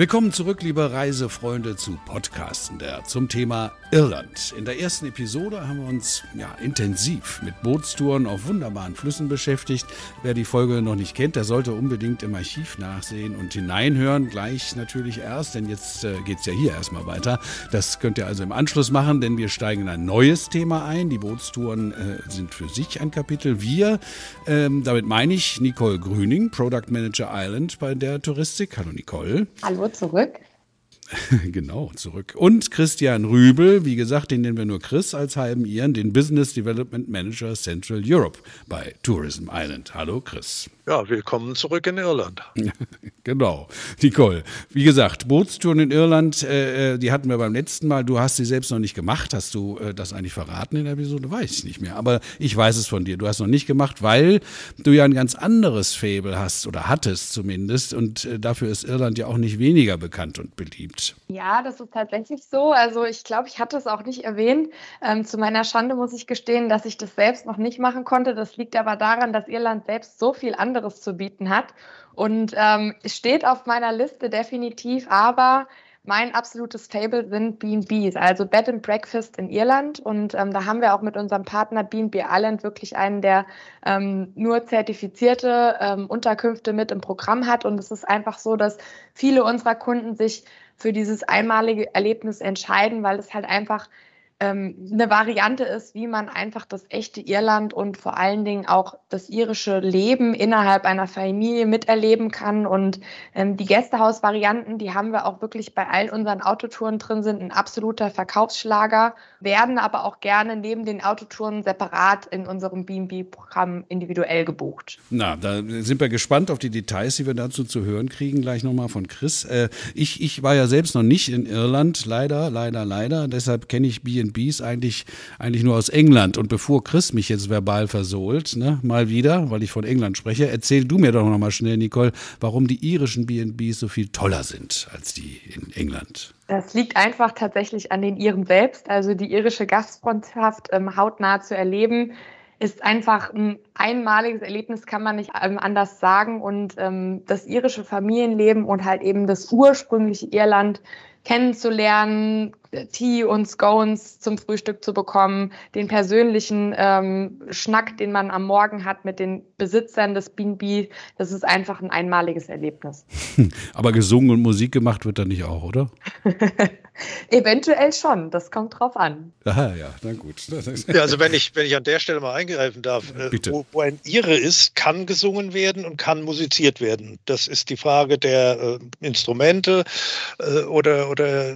Willkommen zurück, liebe Reisefreunde, zu Podcasten der zum Thema Irland. In der ersten Episode haben wir uns ja, intensiv mit Bootstouren auf wunderbaren Flüssen beschäftigt. Wer die Folge noch nicht kennt, der sollte unbedingt im Archiv nachsehen und hineinhören. Gleich natürlich erst, denn jetzt äh, geht es ja hier erstmal weiter. Das könnt ihr also im Anschluss machen, denn wir steigen in ein neues Thema ein. Die Bootstouren äh, sind für sich ein Kapitel. Wir, ähm, damit meine ich Nicole Grüning, Product Manager Island bei der Touristik. Hallo Nicole. Hallo zurück. genau, zurück. Und Christian Rübel, wie gesagt, den nennen wir nur Chris als halben Ihren, den Business Development Manager Central Europe bei Tourism Island. Hallo Chris. Ja, willkommen zurück in Irland. genau. Nicole, wie gesagt, Bootstouren in Irland, äh, äh, die hatten wir beim letzten Mal. Du hast sie selbst noch nicht gemacht. Hast du äh, das eigentlich verraten in der Episode? Weiß ich nicht mehr. Aber ich weiß es von dir. Du hast noch nicht gemacht, weil du ja ein ganz anderes Fable hast oder hattest zumindest. Und äh, dafür ist Irland ja auch nicht weniger bekannt und beliebt. Ja, das ist tatsächlich so. Also ich glaube, ich hatte es auch nicht erwähnt. Ähm, zu meiner Schande muss ich gestehen, dass ich das selbst noch nicht machen konnte. Das liegt aber daran, dass Irland selbst so viel anderes anderes zu bieten hat. Und ähm, steht auf meiner Liste definitiv, aber mein absolutes Fable sind B&Bs, also Bed and Breakfast in Irland. Und ähm, da haben wir auch mit unserem Partner B&B Island wirklich einen, der ähm, nur zertifizierte ähm, Unterkünfte mit im Programm hat. Und es ist einfach so, dass viele unserer Kunden sich für dieses einmalige Erlebnis entscheiden, weil es halt einfach ähm, eine Variante ist, wie man einfach das echte Irland und vor allen Dingen auch das irische Leben innerhalb einer Familie miterleben kann. Und ähm, die Gästehausvarianten, die haben wir auch wirklich bei all unseren Autotouren drin, sind ein absoluter Verkaufsschlager, werden aber auch gerne neben den Autotouren separat in unserem B&B-Programm individuell gebucht. Na, da sind wir gespannt auf die Details, die wir dazu zu hören kriegen, gleich nochmal von Chris. Äh, ich, ich war ja selbst noch nicht in Irland, leider, leider, leider. Deshalb kenne ich B&B Airbnbs eigentlich, eigentlich nur aus England. Und bevor Chris mich jetzt verbal versohlt, ne, mal wieder, weil ich von England spreche, erzähl du mir doch noch mal schnell, Nicole, warum die irischen B&Bs so viel toller sind als die in England. Das liegt einfach tatsächlich an den Iren selbst. Also die irische Gastfreundschaft ähm, hautnah zu erleben, ist einfach ein einmaliges Erlebnis, kann man nicht ähm, anders sagen. Und ähm, das irische Familienleben und halt eben das ursprüngliche Irland kennenzulernen, Tee und Scones zum Frühstück zu bekommen, den persönlichen ähm, Schnack, den man am Morgen hat mit den Besitzern des B&B, das ist einfach ein einmaliges Erlebnis. Aber gesungen und Musik gemacht wird da nicht auch, oder? Eventuell schon, das kommt drauf an. Aha, ja, na gut. Ja, also wenn ich, wenn ich an der Stelle mal eingreifen darf, äh, Bitte. Wo, wo ein Ire ist, kann gesungen werden und kann musiziert werden. Das ist die Frage der äh, Instrumente äh, oder, oder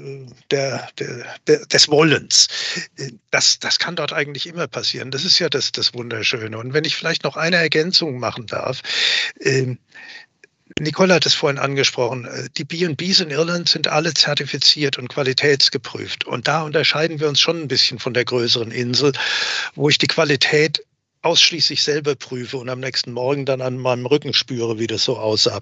der, der, der, des Wollens. Äh, das, das kann dort eigentlich immer passieren. Das ist ja das, das Wunderschöne. Und wenn ich vielleicht noch eine Ergänzung machen darf, äh, Nicole hat es vorhin angesprochen. Äh, die B&Bs in Irland sind alle zertifiziert und qualitätsgeprüft. Und da unterscheiden wir uns schon ein bisschen von der größeren Insel, wo ich die Qualität ausschließlich selber prüfe und am nächsten Morgen dann an meinem Rücken spüre, wie das so aussah.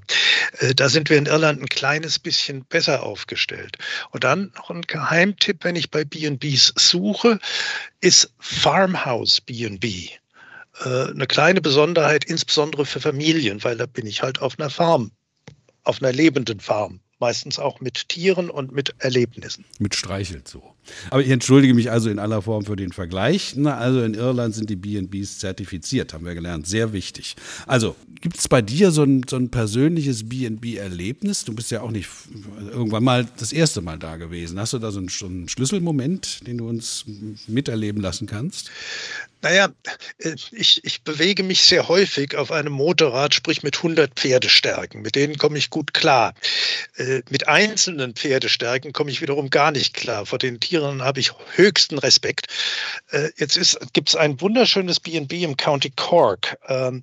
Äh, da sind wir in Irland ein kleines bisschen besser aufgestellt. Und dann noch ein Geheimtipp, wenn ich bei B&Bs suche, ist Farmhouse B&B. Äh, eine kleine Besonderheit, insbesondere für Familien, weil da bin ich halt auf einer Farm, auf einer lebenden Farm meistens auch mit Tieren und mit Erlebnissen. Mit Streichelt so. Aber ich entschuldige mich also in aller Form für den Vergleich. Na, also in Irland sind die B&Bs zertifiziert, haben wir gelernt. Sehr wichtig. Also gibt es bei dir so ein, so ein persönliches B&B-Erlebnis? Du bist ja auch nicht irgendwann mal das erste Mal da gewesen. Hast du da so einen, so einen Schlüsselmoment, den du uns miterleben lassen kannst? Naja, äh, ich, ich bewege mich sehr häufig auf einem Motorrad, sprich mit 100 Pferdestärken. Mit denen komme ich gut klar. Äh, mit einzelnen Pferdestärken komme ich wiederum gar nicht klar. Vor den Tieren habe ich höchsten Respekt. Äh, jetzt gibt es ein wunderschönes B&B im County Cork. Ähm,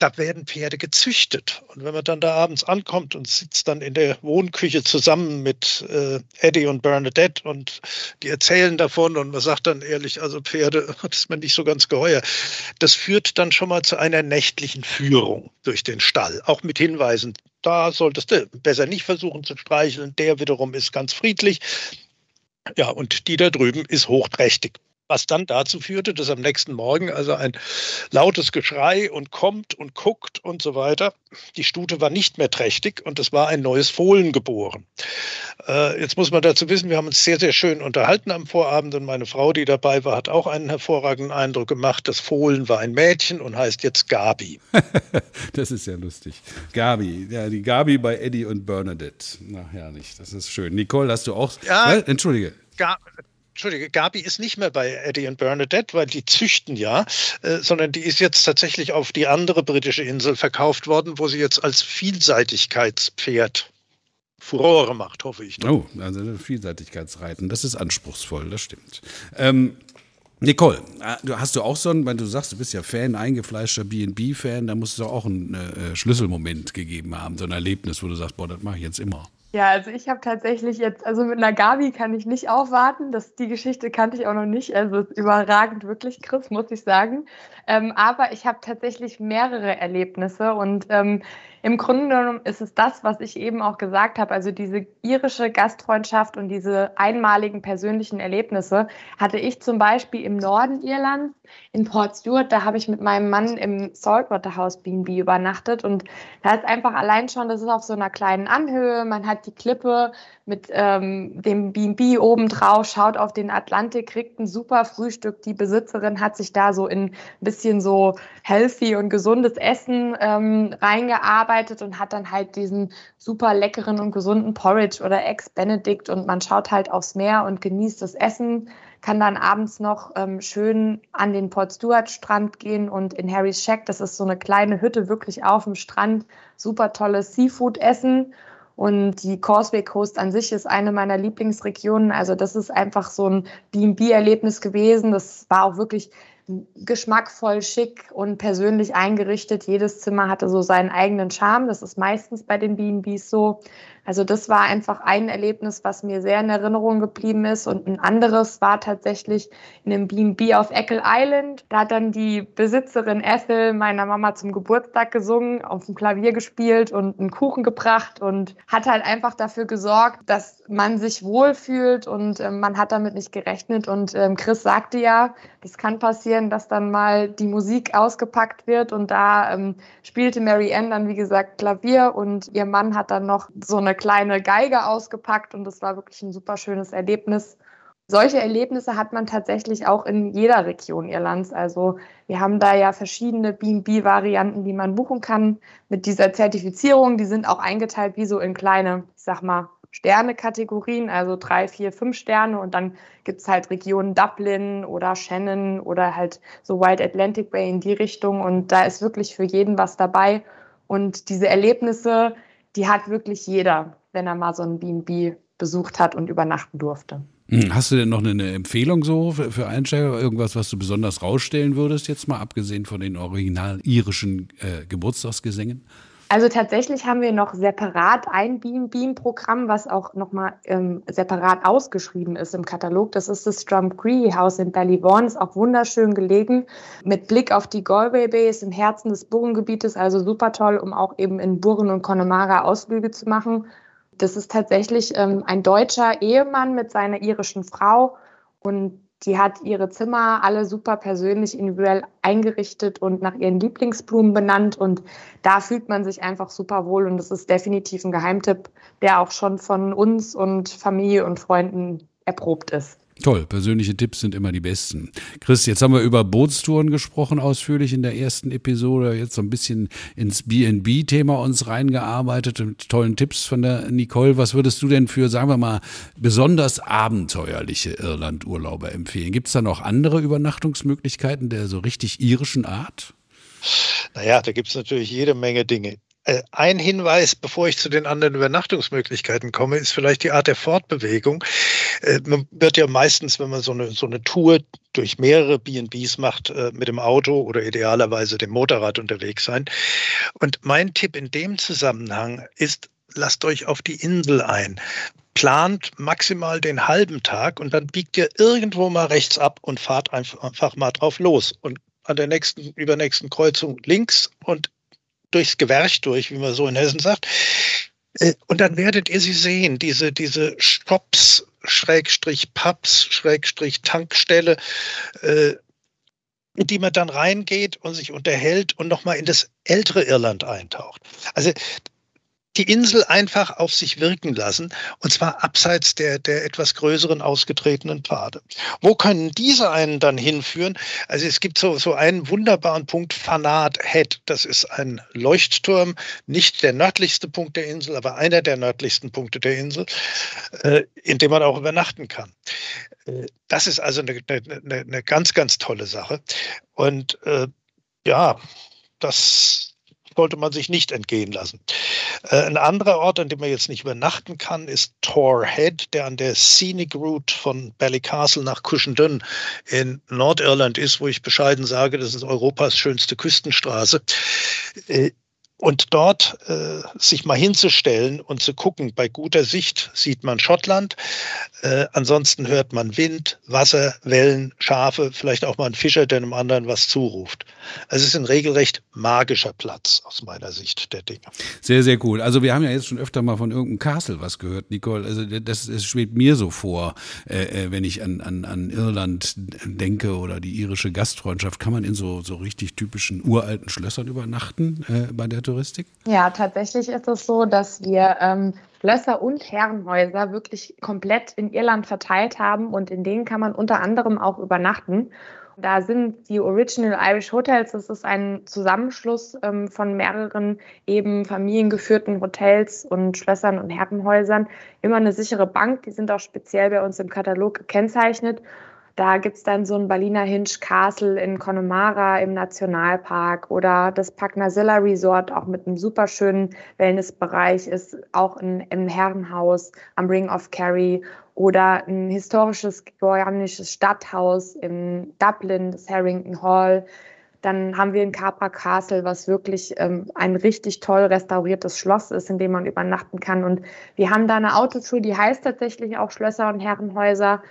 da werden Pferde gezüchtet. Und wenn man dann da abends ankommt und sitzt dann in der Wohnküche zusammen mit äh, Eddie und Bernadette und die erzählen davon und man sagt dann ehrlich, also Pferde, das ist mir nicht so ganz geheuer. Das führt dann schon mal zu einer nächtlichen Führung durch den Stall, auch mit Hinweisen, da solltest du besser nicht versuchen zu streicheln, der wiederum ist ganz friedlich. Ja, und die da drüben ist hochträchtig. Was dann dazu führte, dass am nächsten Morgen also ein lautes Geschrei und kommt und guckt und so weiter. Die Stute war nicht mehr trächtig und es war ein neues Fohlen geboren. Äh, jetzt muss man dazu wissen, wir haben uns sehr, sehr schön unterhalten am Vorabend und meine Frau, die dabei war, hat auch einen hervorragenden Eindruck gemacht. Das Fohlen war ein Mädchen und heißt jetzt Gabi. das ist ja lustig. Gabi, ja, die Gabi bei Eddie und Bernadette. Na herrlich, das ist schön. Nicole, hast du auch. Ja, Entschuldige. Ga Entschuldige, Gabi ist nicht mehr bei Eddie und Bernadette, weil die züchten ja, äh, sondern die ist jetzt tatsächlich auf die andere britische Insel verkauft worden, wo sie jetzt als Vielseitigkeitspferd Furore macht, hoffe ich. Doch. Oh, also Vielseitigkeitsreiten, das ist anspruchsvoll, das stimmt. Ähm, Nicole, äh, hast du auch so ein, weil du sagst, du bist ja Fan, eingefleischter B&B-Fan, da muss es auch einen äh, Schlüsselmoment gegeben haben, so ein Erlebnis, wo du sagst, boah, das mache ich jetzt immer. Ja, also ich habe tatsächlich jetzt, also mit einer Gabi kann ich nicht aufwarten. Das, die Geschichte kannte ich auch noch nicht. Also ist überragend wirklich, Chris, muss ich sagen. Ähm, aber ich habe tatsächlich mehrere Erlebnisse und ähm, im Grunde genommen ist es das, was ich eben auch gesagt habe. Also diese irische Gastfreundschaft und diese einmaligen persönlichen Erlebnisse hatte ich zum Beispiel im Norden Irlands, in Port Stewart. Da habe ich mit meinem Mann im Saltwater House B&B übernachtet und da ist einfach allein schon, das ist auf so einer kleinen Anhöhe. Man hat die Klippe mit ähm, dem B&B obendrauf, schaut auf den Atlantik, kriegt ein super Frühstück. Die Besitzerin hat sich da so in ein bisschen so healthy und gesundes Essen ähm, reingearbeitet und hat dann halt diesen super leckeren und gesunden Porridge oder Ex Benedict und man schaut halt aufs Meer und genießt das Essen, kann dann abends noch ähm, schön an den Port Stewart Strand gehen und in Harry's Shack, das ist so eine kleine Hütte wirklich auf dem Strand, super tolles Seafood essen und die Causeway Coast an sich ist eine meiner Lieblingsregionen. Also das ist einfach so ein B&B-Erlebnis gewesen. Das war auch wirklich geschmackvoll, schick und persönlich eingerichtet. Jedes Zimmer hatte so seinen eigenen Charme. Das ist meistens bei den B&Bs so. Also das war einfach ein Erlebnis, was mir sehr in Erinnerung geblieben ist. Und ein anderes war tatsächlich in einem B&B auf Eckle Island. Da hat dann die Besitzerin Ethel meiner Mama zum Geburtstag gesungen, auf dem Klavier gespielt und einen Kuchen gebracht und hat halt einfach dafür gesorgt, dass man sich wohlfühlt und äh, man hat damit nicht gerechnet. Und ähm, Chris sagte ja, das kann passieren, dass dann mal die Musik ausgepackt wird und da ähm, spielte Mary Ann dann, wie gesagt, Klavier und ihr Mann hat dann noch so eine kleine Geige ausgepackt und das war wirklich ein super schönes Erlebnis. Solche Erlebnisse hat man tatsächlich auch in jeder Region Irlands. Also wir haben da ja verschiedene B&B-Varianten, die man buchen kann mit dieser Zertifizierung. Die sind auch eingeteilt wie so in kleine, ich sag mal, Sterne-Kategorien, also drei, vier, fünf Sterne. Und dann gibt es halt Regionen Dublin oder Shannon oder halt so Wild Atlantic Bay in die Richtung. Und da ist wirklich für jeden was dabei. Und diese Erlebnisse, die hat wirklich jeder, wenn er mal so ein B&B besucht hat und übernachten durfte. Hm, hast du denn noch eine Empfehlung so für, Einsteiger? Irgendwas, was du besonders rausstellen würdest, jetzt mal abgesehen von den original irischen äh, Geburtstagsgesängen? Also tatsächlich haben wir noch separat ein Beam-Beam-Programm, was auch nochmal ähm, separat ausgeschrieben ist im Katalog. Das ist das Drumcree House in Ballyvaughan, ist auch wunderschön gelegen, mit Blick auf die Galway Bay, ist im Herzen des Burrengebietes, also super toll, um auch eben in Burren und Connemara Ausflüge zu machen. Das ist tatsächlich ähm, ein deutscher Ehemann mit seiner irischen Frau und die hat ihre Zimmer alle super persönlich individuell eingerichtet und nach ihren Lieblingsblumen benannt. Und da fühlt man sich einfach super wohl. Und das ist definitiv ein Geheimtipp, der auch schon von uns und Familie und Freunden erprobt ist. Toll, persönliche Tipps sind immer die besten. Chris, jetzt haben wir über Bootstouren gesprochen, ausführlich in der ersten Episode. Jetzt so ein bisschen ins BNB-Thema uns reingearbeitet mit tollen Tipps von der Nicole. Was würdest du denn für, sagen wir mal, besonders abenteuerliche Irlandurlauber empfehlen? Gibt es da noch andere Übernachtungsmöglichkeiten der so richtig irischen Art? Naja, da gibt es natürlich jede Menge Dinge. Äh, ein Hinweis, bevor ich zu den anderen Übernachtungsmöglichkeiten komme, ist vielleicht die Art der Fortbewegung. Äh, man wird ja meistens, wenn man so eine, so eine Tour durch mehrere BBs macht, äh, mit dem Auto oder idealerweise dem Motorrad unterwegs sein. Und mein Tipp in dem Zusammenhang ist, lasst euch auf die Insel ein. Plant maximal den halben Tag und dann biegt ihr irgendwo mal rechts ab und fahrt einfach mal drauf los. Und an der nächsten, übernächsten Kreuzung links und durchs Gewerch durch, wie man so in Hessen sagt. Äh, und dann werdet ihr sie sehen, diese, diese Stops Schrägstrich Pubs, Schrägstrich Tankstelle, äh, in die man dann reingeht und sich unterhält und nochmal in das ältere Irland eintaucht. Also die Insel einfach auf sich wirken lassen, und zwar abseits der, der etwas größeren ausgetretenen Pfade. Wo können diese einen dann hinführen? Also es gibt so, so einen wunderbaren Punkt, Fanat Head. Das ist ein Leuchtturm, nicht der nördlichste Punkt der Insel, aber einer der nördlichsten Punkte der Insel, äh, in dem man auch übernachten kann. Äh, das ist also eine, eine, eine ganz, ganz tolle Sache. Und äh, ja, das sollte man sich nicht entgehen lassen. Äh, ein anderer Ort, an dem man jetzt nicht übernachten kann, ist Tor Head, der an der Scenic Route von Ballycastle nach Cushendun in Nordirland ist, wo ich bescheiden sage, das ist Europas schönste Küstenstraße. Und dort äh, sich mal hinzustellen und zu gucken, bei guter Sicht sieht man Schottland, äh, ansonsten hört man Wind, Wasser, Wellen, Schafe, vielleicht auch mal ein Fischer, der einem anderen was zuruft. Also es ist ein regelrecht magischer Platz aus meiner Sicht der Dinge. Sehr, sehr cool. Also wir haben ja jetzt schon öfter mal von irgendeinem Castle was gehört, Nicole. Also das, das schwebt mir so vor, äh, äh, wenn ich an, an, an Irland denke oder die irische Gastfreundschaft. Kann man in so, so richtig typischen uralten Schlössern übernachten äh, bei der Touristik? Ja, tatsächlich ist es so, dass wir ähm, Schlösser und Herrenhäuser wirklich komplett in Irland verteilt haben und in denen kann man unter anderem auch übernachten. Da sind die Original Irish Hotels, das ist ein Zusammenschluss ähm, von mehreren eben familiengeführten Hotels und Schlössern und Herrenhäusern. Immer eine sichere Bank, die sind auch speziell bei uns im Katalog gekennzeichnet. Da gibt es dann so ein Berliner Hinge Castle in Connemara im Nationalpark oder das Pagnasilla Resort auch mit einem super schönen Wellnessbereich ist auch in, im Herrenhaus am Ring of Kerry oder ein historisches georgisches Stadthaus in Dublin, das Harrington Hall. Dann haben wir in Capra Castle, was wirklich ähm, ein richtig toll restauriertes Schloss ist, in dem man übernachten kann. Und wir haben da eine Autotour, die heißt tatsächlich auch Schlösser und Herrenhäuser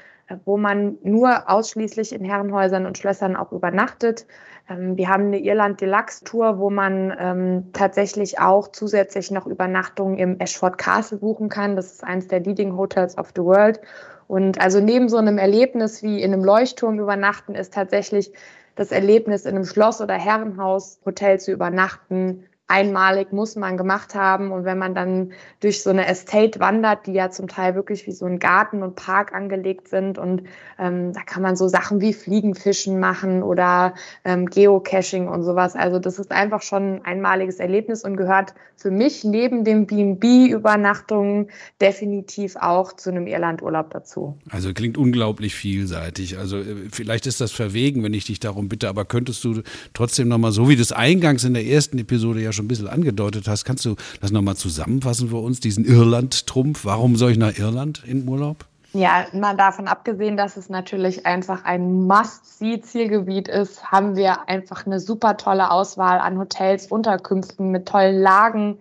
wo man nur ausschließlich in Herrenhäusern und Schlössern auch übernachtet. Ähm, wir haben eine Irland Deluxe Tour, wo man ähm, tatsächlich auch zusätzlich noch Übernachtungen im Ashford Castle buchen kann. Das ist eines der Leading Hotels of the World. Und also neben so einem Erlebnis wie in einem Leuchtturm übernachten ist tatsächlich das Erlebnis in einem Schloss oder Herrenhaus Hotel zu übernachten einmalig muss man gemacht haben. Und wenn man dann durch so eine Estate wandert, die ja zum Teil wirklich wie so ein Garten und Park angelegt sind und ähm, da kann man so Sachen wie Fliegenfischen machen oder ähm, Geocaching und sowas. Also das ist einfach schon ein einmaliges Erlebnis und gehört für mich neben dem B&B-Übernachtungen definitiv auch zu einem Irlandurlaub dazu. Also klingt unglaublich vielseitig. Also äh, vielleicht ist das verwegen, wenn ich dich darum bitte, aber könntest du trotzdem nochmal, so wie das eingangs in der ersten Episode ja schon ein bisschen angedeutet hast. Kannst du das nochmal zusammenfassen für uns, diesen Irland-Trumpf? Warum soll ich nach Irland in Urlaub? Ja, mal davon abgesehen, dass es natürlich einfach ein Must-See-Zielgebiet ist, haben wir einfach eine super tolle Auswahl an Hotels, Unterkünften mit tollen Lagen,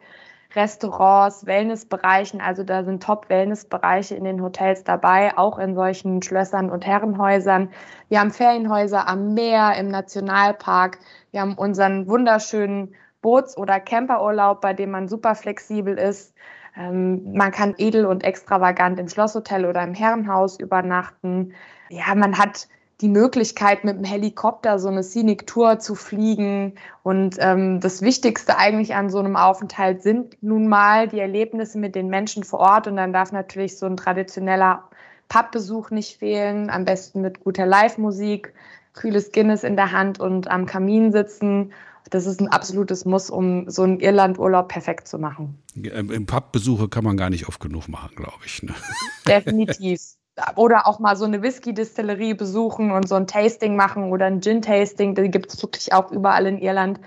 Restaurants, Wellnessbereichen. Also da sind Top-Wellnessbereiche in den Hotels dabei, auch in solchen Schlössern und Herrenhäusern. Wir haben Ferienhäuser am Meer, im Nationalpark. Wir haben unseren wunderschönen Boots- oder Camperurlaub, bei dem man super flexibel ist. Ähm, man kann edel und extravagant im Schlosshotel oder im Herrenhaus übernachten. Ja, man hat die Möglichkeit, mit dem Helikopter so eine Scenic Tour zu fliegen. Und ähm, das Wichtigste eigentlich an so einem Aufenthalt sind nun mal die Erlebnisse mit den Menschen vor Ort. Und dann darf natürlich so ein traditioneller Pubbesuch nicht fehlen. Am besten mit guter Live-Musik, kühles Guinness in der Hand und am Kamin sitzen das ist ein absolutes Muss, um so einen Irlandurlaub perfekt zu machen. Im Pubbesuche kann man gar nicht oft genug machen, glaube ich. Ne? Definitiv. Oder auch mal so eine Whisky-Distillerie besuchen und so ein Tasting machen oder ein Gin-Tasting. Die gibt es wirklich auch überall in Irland.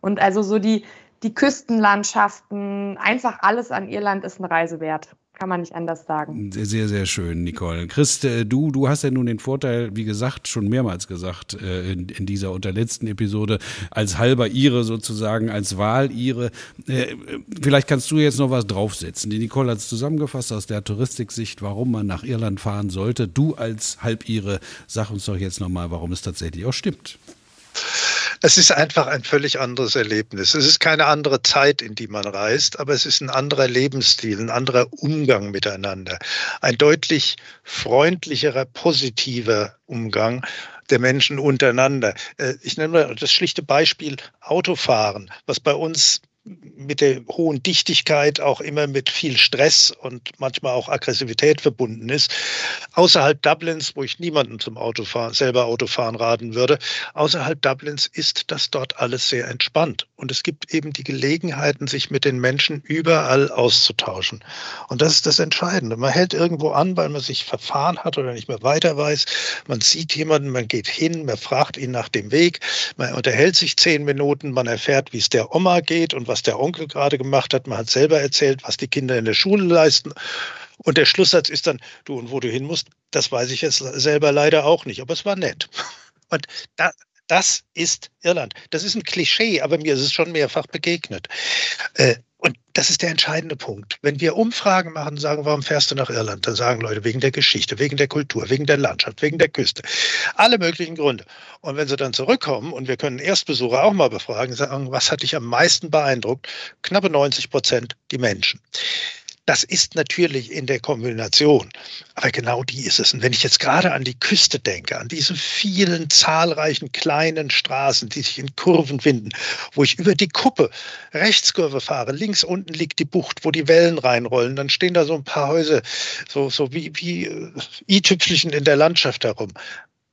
Und also so die, die Küstenlandschaften, einfach alles an Irland ist eine Reise wert kann man nicht anders sagen. Sehr, sehr schön, Nicole. Christ, äh, du, du hast ja nun den Vorteil, wie gesagt, schon mehrmals gesagt, äh, in, in dieser unterletzten Episode, als halber Ihre sozusagen, als Wahl Ihre. Äh, vielleicht kannst du jetzt noch was draufsetzen. Die Nicole hat es zusammengefasst aus der Touristiksicht, warum man nach Irland fahren sollte. Du als halb Ihre, sag uns doch jetzt nochmal, warum es tatsächlich auch stimmt. Es ist einfach ein völlig anderes Erlebnis. Es ist keine andere Zeit, in die man reist, aber es ist ein anderer Lebensstil, ein anderer Umgang miteinander. Ein deutlich freundlicherer, positiver Umgang der Menschen untereinander. Äh, ich nenne mal das schlichte Beispiel Autofahren, was bei uns mit der hohen Dichtigkeit auch immer mit viel Stress und manchmal auch Aggressivität verbunden ist. Außerhalb Dublins, wo ich niemanden zum Autofahren, selber Autofahren raten würde, außerhalb Dublins ist das dort alles sehr entspannt. Und es gibt eben die Gelegenheiten, sich mit den Menschen überall auszutauschen. Und das ist das Entscheidende. Man hält irgendwo an, weil man sich verfahren hat oder nicht mehr weiter weiß. Man sieht jemanden, man geht hin, man fragt ihn nach dem Weg, man unterhält sich zehn Minuten, man erfährt, wie es der Oma geht und was was der Onkel gerade gemacht hat. Man hat selber erzählt, was die Kinder in der Schule leisten. Und der Schlusssatz ist dann, du und wo du hin musst, das weiß ich jetzt selber leider auch nicht, aber es war nett. Und da, das ist Irland. Das ist ein Klischee, aber mir ist es schon mehrfach begegnet. Äh, das ist der entscheidende Punkt. Wenn wir Umfragen machen und sagen, warum fährst du nach Irland, dann sagen Leute wegen der Geschichte, wegen der Kultur, wegen der Landschaft, wegen der Küste. Alle möglichen Gründe. Und wenn sie dann zurückkommen und wir können Erstbesucher auch mal befragen, sagen, was hat dich am meisten beeindruckt? Knappe 90 Prozent die Menschen. Das ist natürlich in der Kombination, aber genau die ist es. Und wenn ich jetzt gerade an die Küste denke, an diese vielen zahlreichen kleinen Straßen, die sich in Kurven finden, wo ich über die Kuppe Rechtskurve fahre, links unten liegt die Bucht, wo die Wellen reinrollen, dann stehen da so ein paar Häuser, so, so wie, wie äh, i-Tüpfelchen in der Landschaft herum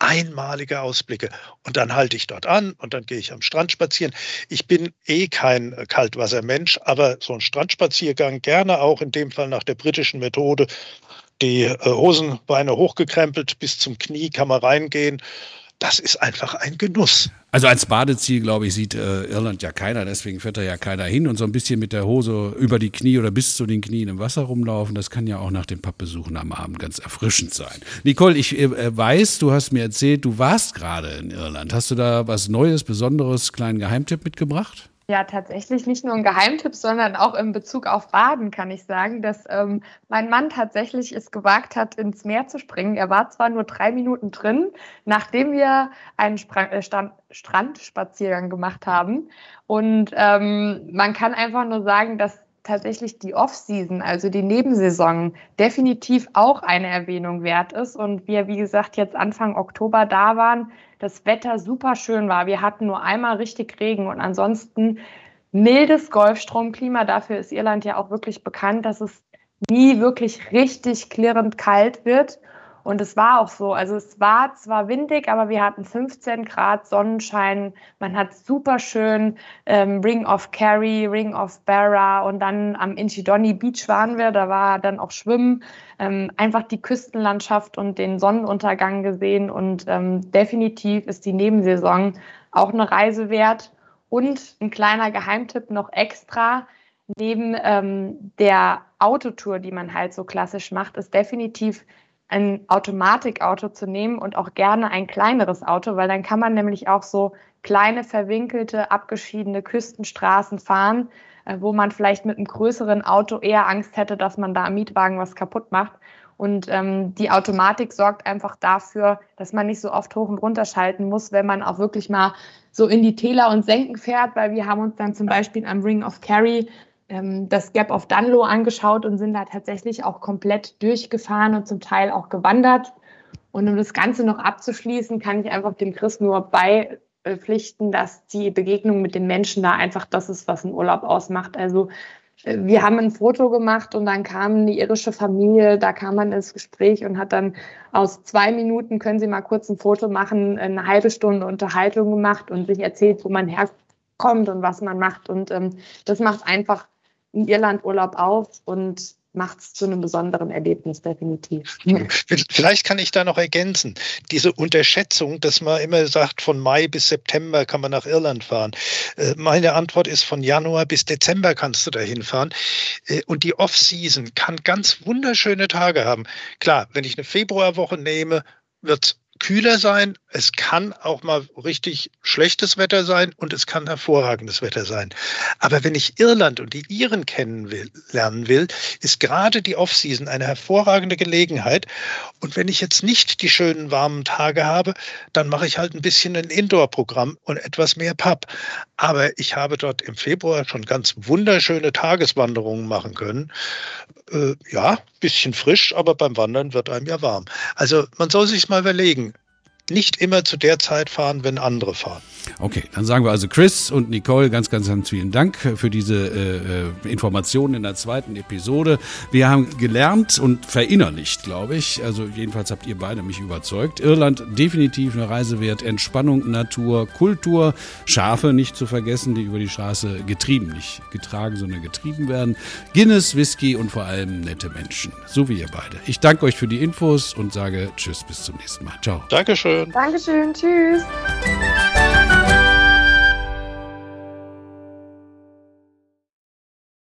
einmalige Ausblicke. Und dann halte ich dort an und dann gehe ich am Strand spazieren. Ich bin eh kein Kaltwassermensch, aber so ein Strandspaziergang gerne auch in dem Fall nach der britischen Methode. Die äh, Hosenbeine hochgekrempelt bis zum Knie kann man reingehen das ist einfach ein Genuss. Also als Badeziel, glaube ich, sieht äh, Irland ja keiner, deswegen fährt da ja keiner hin und so ein bisschen mit der Hose über die Knie oder bis zu den Knien im Wasser rumlaufen, das kann ja auch nach den Pappbesuchen am Abend ganz erfrischend sein. Nicole, ich äh, weiß, du hast mir erzählt, du warst gerade in Irland. Hast du da was Neues, Besonderes, kleinen Geheimtipp mitgebracht? Ja, tatsächlich nicht nur ein Geheimtipp, sondern auch in Bezug auf Baden kann ich sagen, dass ähm, mein Mann tatsächlich es gewagt hat, ins Meer zu springen. Er war zwar nur drei Minuten drin, nachdem wir einen Spra äh, Strandspaziergang gemacht haben. Und ähm, man kann einfach nur sagen, dass tatsächlich die Off-Season, also die Nebensaison, definitiv auch eine Erwähnung wert ist. Und wir, wie gesagt, jetzt Anfang Oktober da waren, das Wetter super schön war. Wir hatten nur einmal richtig Regen und ansonsten mildes Golfstromklima. Dafür ist Irland ja auch wirklich bekannt, dass es nie wirklich richtig klirrend kalt wird. Und es war auch so. Also es war zwar windig, aber wir hatten 15 Grad Sonnenschein. Man hat super schön ähm, Ring of Kerry, Ring of Barra und dann am Inchidonny Beach waren wir. Da war dann auch Schwimmen. Ähm, einfach die Küstenlandschaft und den Sonnenuntergang gesehen. Und ähm, definitiv ist die Nebensaison auch eine Reise wert. Und ein kleiner Geheimtipp noch extra. Neben ähm, der Autotour, die man halt so klassisch macht, ist definitiv ein Automatikauto zu nehmen und auch gerne ein kleineres Auto, weil dann kann man nämlich auch so kleine, verwinkelte, abgeschiedene Küstenstraßen fahren, äh, wo man vielleicht mit einem größeren Auto eher Angst hätte, dass man da am Mietwagen was kaputt macht. Und ähm, die Automatik sorgt einfach dafür, dass man nicht so oft hoch und runter schalten muss, wenn man auch wirklich mal so in die Täler und Senken fährt, weil wir haben uns dann zum Beispiel am Ring of Kerry das Gap of Dunlow angeschaut und sind da tatsächlich auch komplett durchgefahren und zum Teil auch gewandert. Und um das Ganze noch abzuschließen, kann ich einfach dem Chris nur beipflichten, dass die Begegnung mit den Menschen da einfach das ist, was einen Urlaub ausmacht. Also äh, wir haben ein Foto gemacht und dann kam eine irische Familie, da kam man ins Gespräch und hat dann aus zwei Minuten, können Sie mal kurz ein Foto machen, eine halbe Stunde Unterhaltung gemacht und sich erzählt, wo man herkommt und was man macht. Und ähm, das macht einfach in Irland Urlaub auf und macht es zu einem besonderen Erlebnis, definitiv. Vielleicht kann ich da noch ergänzen. Diese Unterschätzung, dass man immer sagt, von Mai bis September kann man nach Irland fahren. Äh, meine Antwort ist, von Januar bis Dezember kannst du da hinfahren. Äh, und die Off-Season kann ganz wunderschöne Tage haben. Klar, wenn ich eine Februarwoche nehme, wird kühler sein, es kann auch mal richtig schlechtes Wetter sein und es kann hervorragendes Wetter sein. Aber wenn ich Irland und die Iren kennenlernen will, ist gerade die Offseason eine hervorragende Gelegenheit. Und wenn ich jetzt nicht die schönen warmen Tage habe, dann mache ich halt ein bisschen ein Indoor-Programm und etwas mehr Pub. Aber ich habe dort im Februar schon ganz wunderschöne Tageswanderungen machen können. Äh, ja, bisschen frisch, aber beim Wandern wird einem ja warm. Also man soll sich mal überlegen, nicht immer zu der Zeit fahren, wenn andere fahren. Okay, dann sagen wir also Chris und Nicole ganz, ganz, ganz vielen Dank für diese äh, äh, Informationen in der zweiten Episode. Wir haben gelernt und verinnerlicht, glaube ich. Also jedenfalls habt ihr beide mich überzeugt. Irland definitiv eine Reise wert. Entspannung, Natur, Kultur, Schafe nicht zu vergessen, die über die Straße getrieben, nicht getragen, sondern getrieben werden. Guinness, Whisky und vor allem nette Menschen. So wie ihr beide. Ich danke euch für die Infos und sage Tschüss, bis zum nächsten Mal. Ciao. Dankeschön. Tschüss.